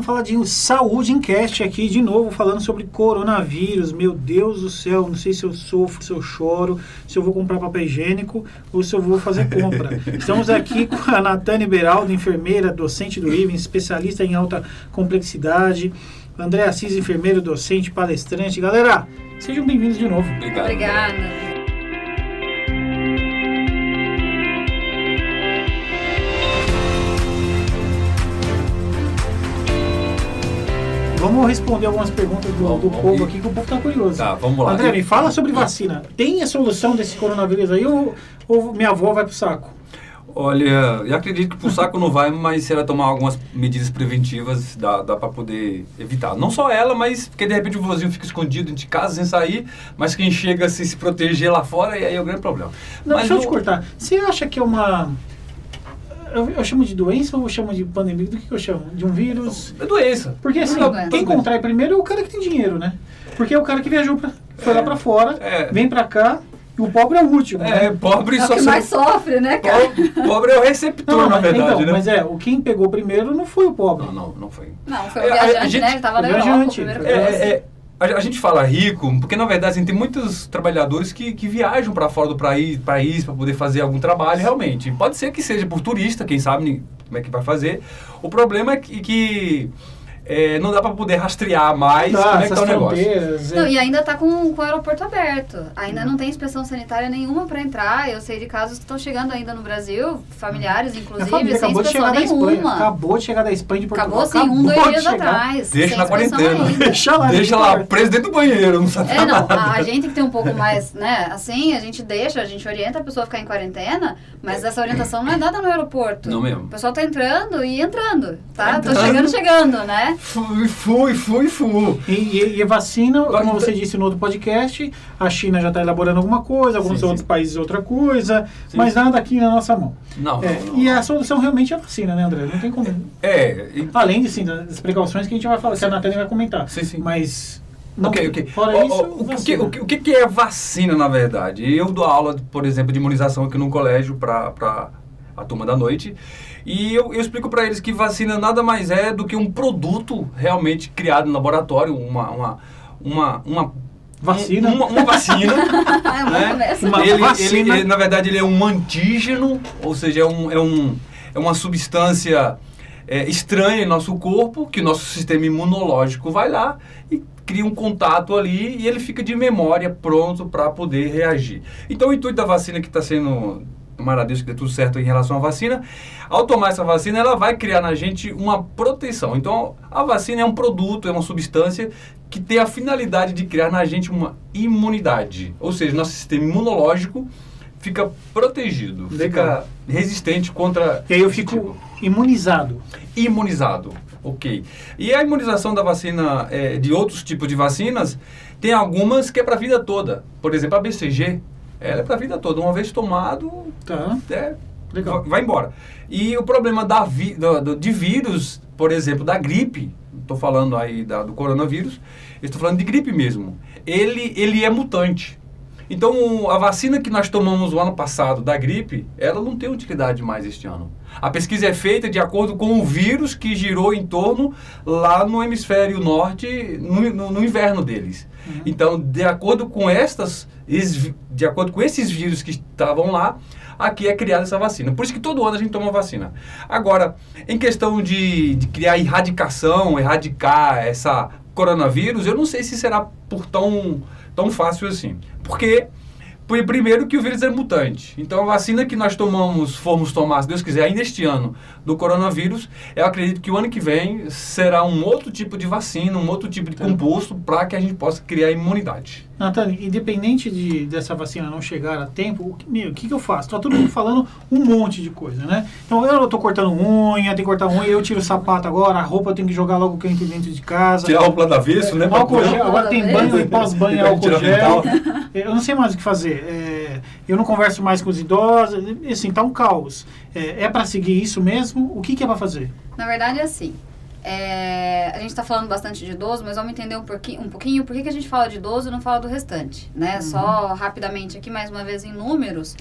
vamos falar de saúde em cast aqui de novo, falando sobre coronavírus. Meu Deus do céu, não sei se eu sofro, se eu choro, se eu vou comprar papel higiênico ou se eu vou fazer compra. Estamos aqui com a Natane Beraldo, enfermeira, docente do IVEN, especialista em alta complexidade. André Assis, enfermeiro, docente, palestrante. Galera, sejam bem-vindos de novo. Obrigado. Obrigada. Vamos responder algumas perguntas do, do vamos povo ir. aqui, que o povo tá curioso. Tá, vamos lá. André, me fala sobre vacina. Tem a solução desse coronavírus aí ou, ou minha avó vai pro saco? Olha, eu acredito que pro saco não vai, mas se ela tomar algumas medidas preventivas, dá, dá para poder evitar. Não só ela, mas porque de repente o vozinho fica escondido dentro de casa sem sair, mas quem chega se se proteger lá fora, e aí é o grande problema. Não, mas deixa eu te cortar. Você acha que é uma. Eu, eu chamo de doença ou eu chamo de pandemia? Do que, que eu chamo? De um vírus? É doença. Porque assim, Não, doença. quem contrai primeiro é o cara que tem dinheiro, né? Porque é o cara que viajou, pra, foi lá pra fora, É. vem pra cá, e o pobre é o último. É, né? pobre É o só que se- mais sofre, né, cara? Pobre, pobre é o receptor, Não, na mas, verdade, então, né? mas é, o quem pegou primeiro não foi o pobre. Não, não, não foi. Não, foi o É, a- a viajante, gente- né? Ele tava na o Europa, o viajante, primeiro foi- É, coisa. é, a, a gente fala rico, porque na verdade assim, tem muitos trabalhadores que, que viajam para fora do país para poder fazer algum trabalho, realmente. Pode ser que seja por turista, quem sabe como é que vai fazer. O problema é que, que, é, não dá para poder rastrear mais Dá, como é que tá o negócio. é. Não, e ainda tá com, com o aeroporto aberto. Ainda não tem inspeção sanitária nenhuma para entrar. Eu sei de casos que estão chegando ainda no Brasil, familiares, inclusive, família sem acabou de inspeção chegar da Espanha. nenhuma. Acabou de chegar da Espanha de Portugal. Acabou assim, um, dois de dias chegar. atrás. Deixa na quarentena. ainda. Deixa lá. Deixa lá, preso dentro do banheiro, não sabe É, não, nada. a, a gente que tem um pouco mais, né, assim, a gente deixa, a gente orienta a pessoa a ficar em quarentena, mas essa orientação não é dada no aeroporto. Não mesmo. O pessoal tá entrando e entrando, tá? Tô Entrando. chegando, chegando, né? Fui, fui, fui, fui. E, e, e vacina, Vai- como você disse no outro podcast, a China já está elaborando alguma coisa, alguns Sim, outros sim. países outra coisa, Sim. mas nada aqui na nossa mão. Não, É, não, não. e a solução realmente é a vacina, né, André? Não tem como. É, e- Além de, sim, das precauções que a gente vai falar, que a Natália vai comentar. Sim, sim. Mas. Não, ok, ok. Fora Ó, isso, ó, o, que, o, que, o que é vacina, na verdade? Eu dou aula, por exemplo, de imunização aqui no colégio para a turma da noite. E eu, eu explico para eles que vacina nada mais é do que um produto realmente criado no laboratório, uma, uma, uma, uma Vacina. um- Uma, uma vacina. Né? Uma ele, vacina. ele- ele, na verdade, ele é um antígeno, ou seja, é, um, é, um, é uma substância é, estranha em nosso corpo, que o nosso sistema imunológico vai lá e cria um contato ali e ele fica de memória pronto para poder reagir. Então, o intuito da vacina que está sendo tomara a Deus que dê tudo certo em relação à vacina. Ao tomar essa vacina, ela vai criar na gente uma proteção. Então, a vacina é um produto, é uma substância que tem a finalidade de criar na gente uma imunidade. Ou seja, nosso sistema imunológico fica protegido, Legal. fica resistente contra. E aí eu fico tipo. imunizado. imunizado. Ok. E a imunização da vacina, é, de outros tipos de vacinas, tem algumas que é para a vida toda. Por exemplo, a BCG, ela é para a vida toda. Uma vez tomado, Tá. é, Legal. va- vai embora. E o problema da vi, do, do- de vírus, por exemplo, da gripe, estou falando aí da- do coronavírus, estou falando de gripe mesmo. Ele, ele é mutante. Então, a vacina que nós tomamos o ano passado da gripe, ela não tem utilidade mais este ano. A pesquisa é feita de acordo com o vírus que girou em torno lá no hemisfério norte, no, no- no inverno deles. Então, de acordo com estas, es- de acordo com esses vírus que estavam lá, aqui é criada essa vacina. Por isso que todo ano a gente toma vacina. Agora, em questão de, de criar erradicação, erradicar essa coronavírus, eu não sei se será por tão, tão fácil assim. Porque, primeiro que o vírus é mutante. Então, a vacina que nós tomamos, formos tomar, se Deus quiser, ainda este ano, do coronavírus, eu acredito que o ano que vem será um outro tipo de vacina, um outro tipo de Tá. composto para que a gente possa criar imunidade. Natane, independente de, dessa vacina não chegar a tempo, o que, meu, o que, que eu faço? Tá todo mundo falando um monte de coisa, né? Então eu tô cortando unha, tem que cortar unha, eu tiro o sapato agora, a roupa eu tenho que jogar logo que eu entro dentro de casa. Tirar o plano avesso, né? Álcool gel, agora tem banho e pós-banho é álcool gel. Eu não sei mais o que fazer. É, eu não converso mais com os idosos. Assim, tá um caos. É, é para seguir isso mesmo? O que, que é para fazer? Na verdade, é assim. é, a gente está falando bastante de idoso, mas vamos entender um pouquinho, um pouquinho por que, que a gente fala de idoso e não fala do restante, né? Só rapidamente aqui, mais uma vez, em números.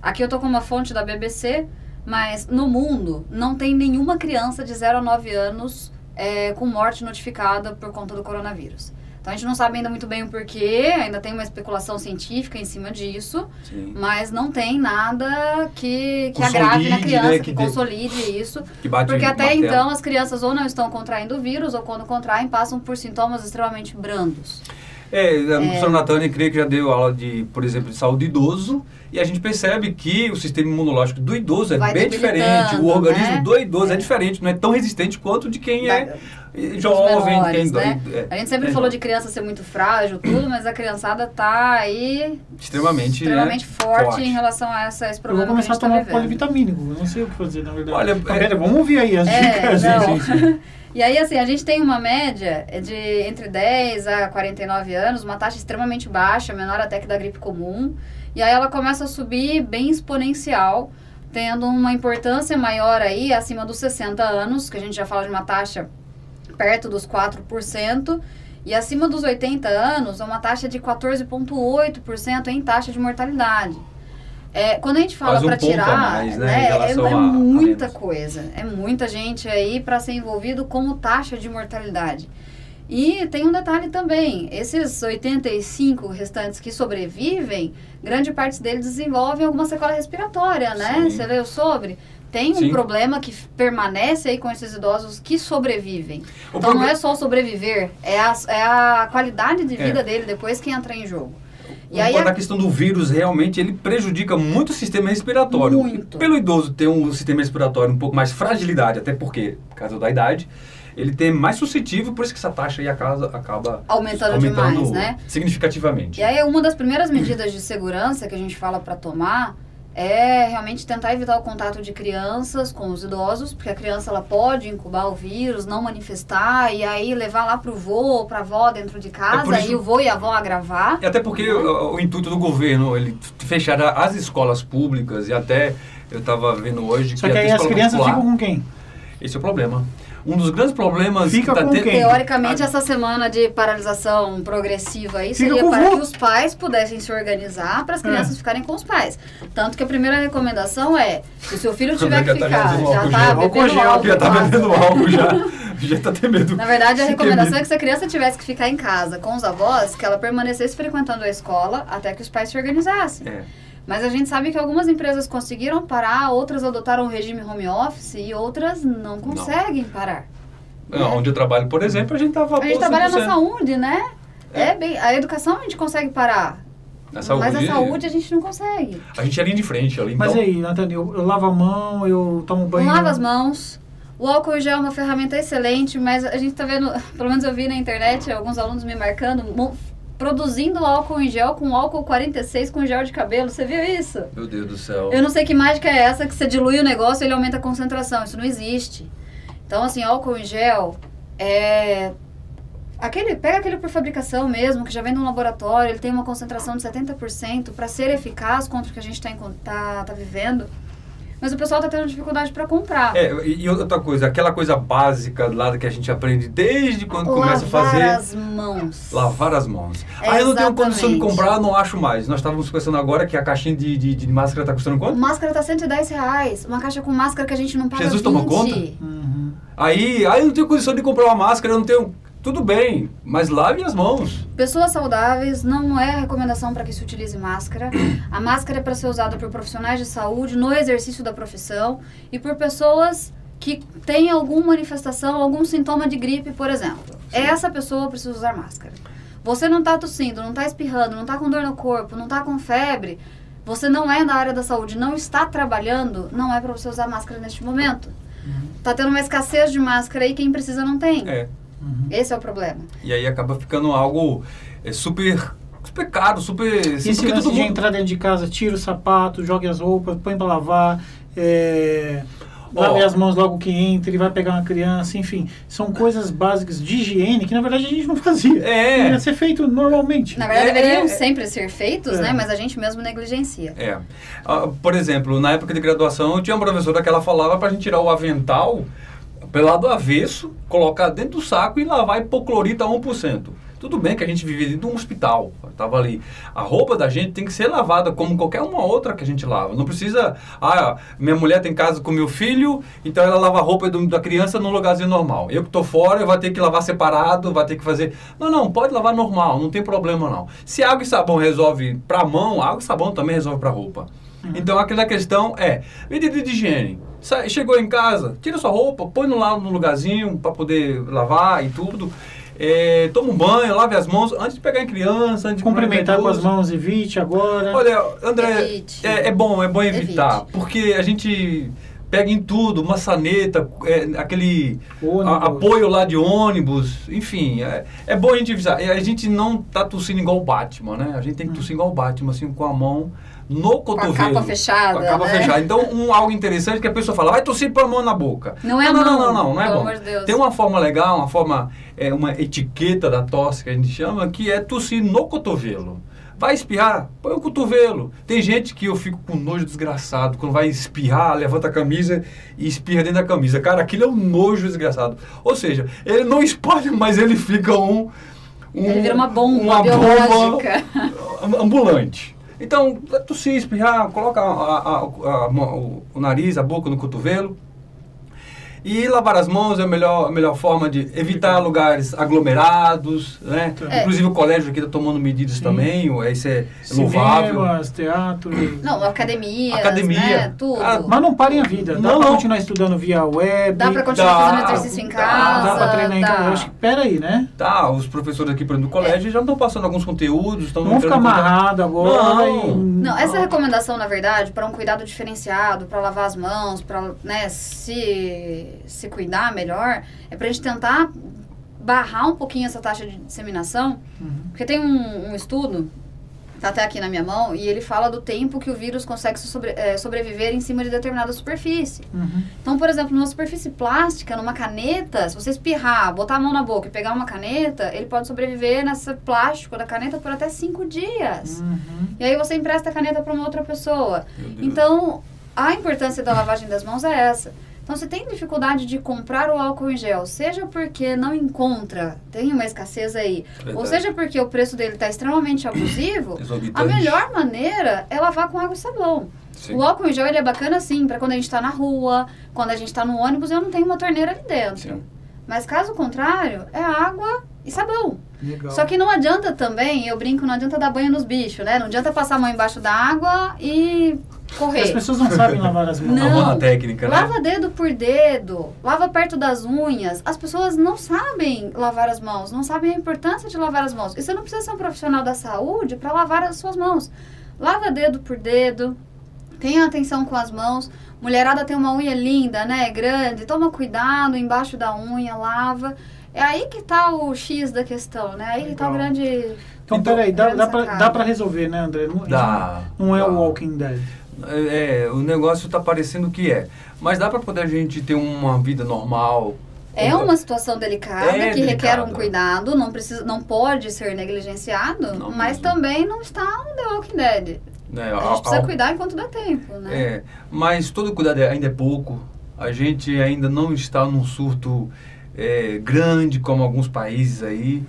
Aqui eu tô com uma fonte da BBC, mas no mundo não tem nenhuma criança de 0 a 9 anos é, com morte notificada por conta do coronavírus. Então a gente não sabe ainda muito bem o porquê, ainda tem uma especulação científica em cima disso, Sim. mas não tem nada que, que Consolide, agrave na criança, né, que, que consolide isso. Que Porque até martelo. então as crianças ou não estão contraindo o vírus, ou quando contraem, passam por sintomas extremamente brandos. É, a professora Natânia creio que já deu aula de, por exemplo, de saúde do idoso, e a gente percebe que o sistema imunológico do idoso é Vai bem diferente. O organismo né? do idoso é. É. diferente, não é tão resistente quanto de quem é jovem, menores, né? é- A gente sempre é falou jovem. de criança ser muito frágil, tudo, mas a criançada tá aí extremamente, extremamente né, forte, em relação a essa, esse Eu vou problema começar a que a gente tomar tá polivitamínico. Eu não sei o que fazer, na verdade. Olha, Tá é-? Vamos ouvir aí as É, dicas. não. Sim, sim. E aí, assim, a gente tem uma média de entre 10 a 49 anos, uma taxa extremamente baixa, menor até que da gripe comum. E aí ela começa a subir bem exponencial, tendo uma importância maior aí, acima dos 60 anos, que a gente já fala de uma taxa perto dos 4%. E acima dos 80 anos, é uma taxa de 14,8% em taxa de mortalidade. É, quando a gente fala um para a tirar, mais, né, né, é, é a- a muita menos. coisa. É muita gente aí para ser envolvido como taxa de mortalidade. E tem um detalhe também: esses 85 restantes que sobrevivem, grande parte deles desenvolvem alguma sequela respiratória, né? Sim. Você leu sobre? Tem um Sim. problema que permanece aí com esses idosos que sobrevivem. O então não proble- é só o sobreviver, é a, é a qualidade de É. vida dele depois que entra em jogo. E aí a- questão do vírus, realmente, ele prejudica muito o sistema respiratório. Muito. Pelo idoso ter um sistema respiratório um pouco mais fragilidade, até porque, por causa da idade, ele tem mais suscetível, por isso que essa taxa aí acaba, acaba Aumentando demais, né? significativamente. E aí, uma das primeiras medidas de segurança que a gente fala para tomar é realmente tentar evitar o contato de crianças com os idosos, porque a criança ela pode incubar o vírus, não manifestar e aí levar lá pro vô ou pra avó dentro de É casa isso- e o vô e a avó agravar. E até porque o, o intuito do governo, ele fechar as escolas públicas e até eu estava vendo hoje Só que, que até aí as crianças ficam com quem? Esse é o problema. Um dos grandes problemas Fica que tá com tendo- quem? Teoricamente, essa semana de paralisação progressiva aí Fica seria o para que os pais pudessem se organizar para as É. crianças ficarem com os pais. Tanto que a primeira recomendação é, se o seu filho tiver que tá ficar, já álcool tá bebendo álcool, Já tá quase. bebendo álcool já. Já tá tendo medo. Na verdade, a Se recomendação é que se a criança tivesse que ficar em casa com os avós, que ela permanecesse frequentando a escola até que os pais se organizassem. É. Mas a gente sabe que algumas empresas conseguiram parar, outras adotaram o regime home office e outras não conseguem parar. Não, Onde eu trabalho, por exemplo, a gente tava A gente trabalha na 100%. saúde, né? É. É. bem, a educação a gente consegue parar. Na saúde, Mas a saúde a gente não consegue. A gente é linha de frente ali, Mas então... aí, Nathalie, eu, eu lavo a mão, eu tomo banho. Lava as mãos. O álcool em gel é uma ferramenta excelente, mas a gente tá vendo, pelo menos eu vi na internet alguns alunos me marcando, produzindo álcool em gel com álcool 46 com gel de cabelo. Você viu isso? Meu Deus do céu. Eu não sei que mágica é essa que você dilui o negócio e ele aumenta a concentração. Isso não existe. Então, assim, álcool em gel é. Aquele, pega aquele por fabricação mesmo, que já vem de um laboratório, ele tem uma concentração de 70% para ser eficaz contra o que a gente está tá, tá vivendo. Mas o pessoal tá tendo dificuldade para comprar. É, e outra coisa, aquela coisa básica lá que a gente aprende desde quando começa a Lavar fazer... as mãos. Lavar as mãos. É, ah, eu não tenho condição de comprar, não acho mais. Nós estávamos conversando agora que a caixinha de, de, de máscara está custando quanto? Máscara tá 110 reais. Uma caixa com máscara que a gente não paga Jesus 20. toma conta? Uhum. Aí, aí eu não tenho condição de comprar uma máscara, eu não tenho... Tudo bem, mas lave as mãos. Pessoas saudáveis não é recomendação para que se utilize máscara. A máscara é para ser usada por profissionais de saúde no exercício da profissão e por pessoas que têm alguma manifestação, algum sintoma de gripe, por exemplo. Essa pessoa precisa usar máscara. Você não está tossindo, não está espirrando, não está com dor no corpo, não está com febre, você não é da área da saúde, não está trabalhando, não é para você usar máscara neste momento. Tá tendo uma escassez de máscara aí, quem precisa não tem. É. Uhum. Esse é o problema. E aí acaba ficando algo é, super, super caro, super... E esse porque lance todo de mundo- entrar dentro de casa, tira o sapato, joga as roupas, põe pra lavar, é, lave as mãos logo que entra, ele vai pegar uma criança, enfim. São coisas básicas de higiene que na verdade a gente não fazia. É. Deveria ser feito normalmente. Na verdade, É, deveriam é, sempre ser feitos, É. né? Mas a gente mesmo negligencia. É. Ah, por exemplo, na época de graduação, eu tinha uma professora que ela falava pra gente tirar o avental pelo lado avesso, colocar dentro do saco e lavar hipoclorita a 1%. Tudo bem que a gente vive dentro de um hospital, tava ali. A roupa da gente tem que ser lavada como qualquer uma outra que a gente lava. Não precisa, ah, minha mulher tem casa com meu filho, então ela lava a roupa do, da criança num lugarzinho normal. Eu que tô fora, eu vou ter que lavar separado, vai ter que fazer. Não, não, pode lavar normal, não tem problema não. Se água e sabão resolve para mão, água e sabão também resolve para roupa. Uhum. Então aquela questão é, medida de higiene. Sai, chegou em casa, tira sua roupa, põe no, lá no lugarzinho para poder lavar e tudo. É, toma um banho, lave as mãos antes de pegar em criança, antes de cumprimentar com as mãos, evite agora. Olha, André, é, é, bom, é bom evitar, evite. porque a gente pega em tudo, maçaneta, é, aquele a, apoio lá de ônibus, enfim, é, é bom a gente avisar. A gente não tá tossindo igual o Batman, né? A gente tem que tossir igual o Batman, assim, com a mão no cotovelo. Com a capa fechada. Com a capa né? fechada. Então, um, algo interessante que a pessoa fala, vai tossir com a mão na boca. Não é não, não, não, não, não, é bom. Tem uma forma legal, uma forma, é, uma etiqueta da tosse que a gente chama, que é tossir no cotovelo. Vai espirrar, põe o cotovelo. Tem gente que eu fico com nojo desgraçado. Quando vai espirrar, levanta a camisa e espirra dentro da camisa. Cara, aquilo é um nojo desgraçado. Ou seja, ele não espalha, mas ele fica um. um ele vira uma bomba uma biológica. Bomba ambulante. Então, tossir, espirrar, coloca a, a, a, o, o nariz, a boca no cotovelo e lavar as mãos é a melhor, a melhor forma de evitar lugares aglomerados, né? É. Inclusive o colégio aqui está tomando medidas Sim. também, isso é louvável. Cinemas, teatros... Não, academias, Academia. Né? Tudo. Ah, mas não parem a vida, dá para continuar estudando via web. Dá para continuar dá, fazendo exercício em casa. Dá, dá para treinar em casa. Acho que, peraí, né? Tá, os professores aqui, por exemplo, do colégio é. já estão passando alguns conteúdos. Estão não ficar amarrado agora. Não. não, essa recomendação, na verdade, para um cuidado diferenciado, para lavar as mãos, para né, se se cuidar melhor, é para a gente tentar barrar um pouquinho essa taxa de disseminação. Uhum. Porque tem um, um estudo tá até aqui na minha mão, e ele fala do tempo que o vírus consegue sobre, é, sobreviver em cima de determinada superfície. Uhum. Então, por exemplo, numa superfície plástica, numa caneta, se você espirrar, botar a mão na boca e pegar uma caneta, ele pode sobreviver nesse plástico da caneta por até cinco dias. Uhum. E aí você empresta a caneta para uma outra pessoa. Então, a importância da lavagem das mãos é essa. Então, se tem dificuldade de comprar o álcool em gel, seja porque não encontra, tem uma escassez aí, Verdade. ou seja porque o preço dele está extremamente abusivo, a melhor maneira é lavar com água e sabão. Sim. O álcool em gel ele é bacana sim, para quando a gente está na rua, quando a gente está no ônibus, eu não tenho uma torneira ali dentro. Sim. Mas caso contrário, é água e sabão. Legal. Só que não adianta também, eu brinco, não adianta dar banho nos bichos, né? Não adianta passar a mão embaixo da água e correr. As pessoas não sabem lavar as mãos. Não, a técnica, né? Lava dedo por dedo, lava perto das unhas. As pessoas não sabem lavar as mãos, não sabem a importância de lavar as mãos. E você não precisa ser um profissional da saúde para lavar as suas mãos. Lava dedo por dedo, tenha atenção com as mãos. Mulherada tem uma unha linda, né? Grande. Toma cuidado embaixo da unha, lava. É aí que tá o X da questão, né? Aí que tá o grande. Então, então peraí, dá, dá, pra, dá pra resolver, né, André? Não, dá. Não é dá. o Walking Dead. É, é, o negócio está parecendo que é. Mas dá para poder a gente ter uma vida normal. É uma situação delicada é que delicado. requer um cuidado, não precisa, não pode ser negligenciado, não mas também não está no The Walking Dead. É, a gente precisa cuidar enquanto dá tempo, né? É, mas todo cuidado ainda é pouco. A gente ainda não está num surto é, grande como alguns países aí.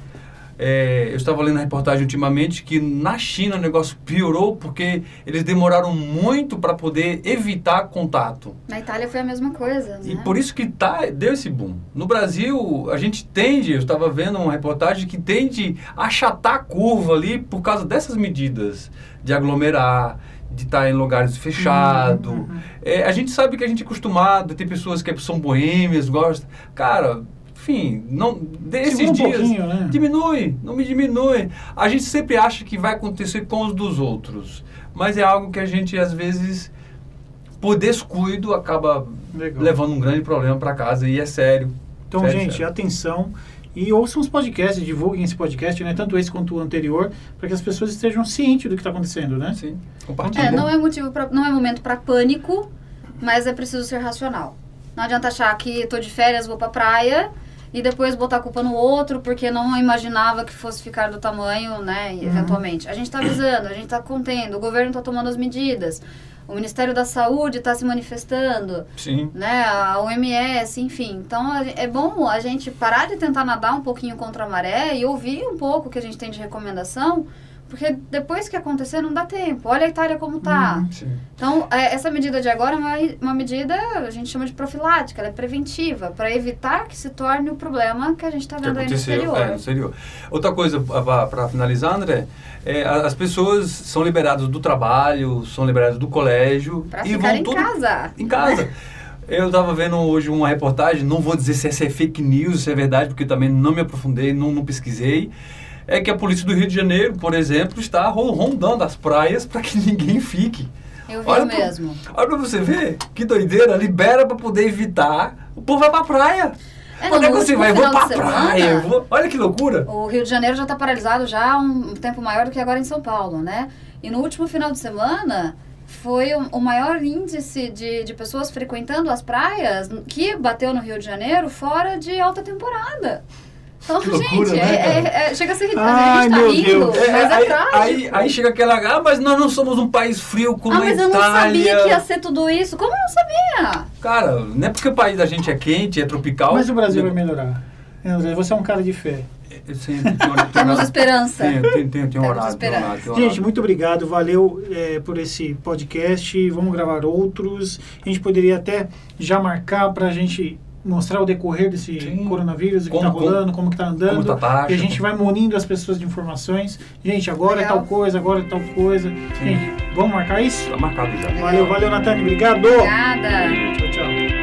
É, eu estava lendo a reportagem ultimamente que na China o negócio piorou porque eles demoraram muito para poder evitar contato. Na Itália foi a mesma coisa. Né? E por isso que tá, deu esse boom. No Brasil, a gente tende, eu estava vendo uma reportagem que tende a achatar a curva ali por causa dessas medidas de aglomerar, de estar tá em lugares fechados. Uhum, uhum. É, a gente sabe que a gente é acostumado, tem pessoas que são boêmias, gostam. Cara, enfim, não desses um dias né? diminui, não me diminui. A gente sempre acha que vai acontecer com os dos outros, mas é algo que a gente às vezes por descuido acaba Legal. levando um grande problema para casa e é sério. Então, sério, gente, sério. atenção e ouçam os podcasts, divulguem esse podcast, né? Tanto esse quanto o anterior, para que as pessoas estejam cientes do que está acontecendo, né? Sim. É, não é motivo pra, não é momento para pânico, mas é preciso ser racional. Não adianta achar que estou de férias, vou para praia e depois botar a culpa no outro porque não imaginava que fosse ficar do tamanho, né, uhum. eventualmente. A gente está avisando, a gente está contendo, o governo está tomando as medidas. o Ministério da Saúde está se manifestando, Sim. né? A OMS, enfim. Então é bom a gente parar de tentar nadar um pouquinho contra a maré e ouvir um pouco o que a gente tem de recomendação, porque depois que acontecer não dá tempo. Olha a Itália como tá. Sim. Então, é, essa medida de agora é uma, uma medida, a gente chama de profilática, ela é preventiva, para evitar que se torne o problema que a gente está que vendo aí no exterior. é, no exterior. Outra coisa, para finalizar, André, é, as pessoas são liberadas do trabalho, são liberadas do colégio Para e ficar vão em tudo casa. em casa. Eu estava vendo hoje uma reportagem, não vou dizer se essa é fake news, se é verdade, porque também não me aprofundei, não, não pesquisei. É que a polícia do Rio de Janeiro, por exemplo, está ro- rondando as praias para que ninguém fique. Eu vi Olha mesmo. Olha pra você ver, que doideira, libera pra poder evitar. O povo vai pra praia. É, Quando é que você vai? Vou final pra semana, praia. eu vou- Olha que loucura. O Rio de Janeiro já está paralisado já há um tempo maior do que agora em São Paulo, né? E no último final de semana foi o, o maior índice de, de pessoas frequentando as praias que bateu no Rio de Janeiro fora de alta temporada. Então, Que loucura, gente, né, é- é- é- chega a ser ridículo. Ai, a gente tá meu rindo, Deus. mas é, aí, trágico. aí, aí chega aquela. Ah, mas nós não somos um país frio como ah, a mas eu Itália. não sabia que ia ser tudo isso. Como eu não sabia? Cara, não é porque o país da gente é quente, é tropical. Mas o Brasil vai melhorar. André, você é um cara de fé. Sempre Temos esperança. esperança. orado, tenho orado. Gente, muito obrigado. Valeu é, por esse podcast. Vamos gravar outros. A gente poderia até já marcar para a gente mostrar o decorrer desse Sim. coronavírus, o que está rolando, como que está andando. como tá e a gente como- vai munindo as pessoas de informações. Gente, agora Legal. é tal coisa, agora é tal coisa. Gente, vamos marcar isso? Tá marcado já. Valeu, valeu, Natane. Obrigado. Obrigada. Tchau, tchau.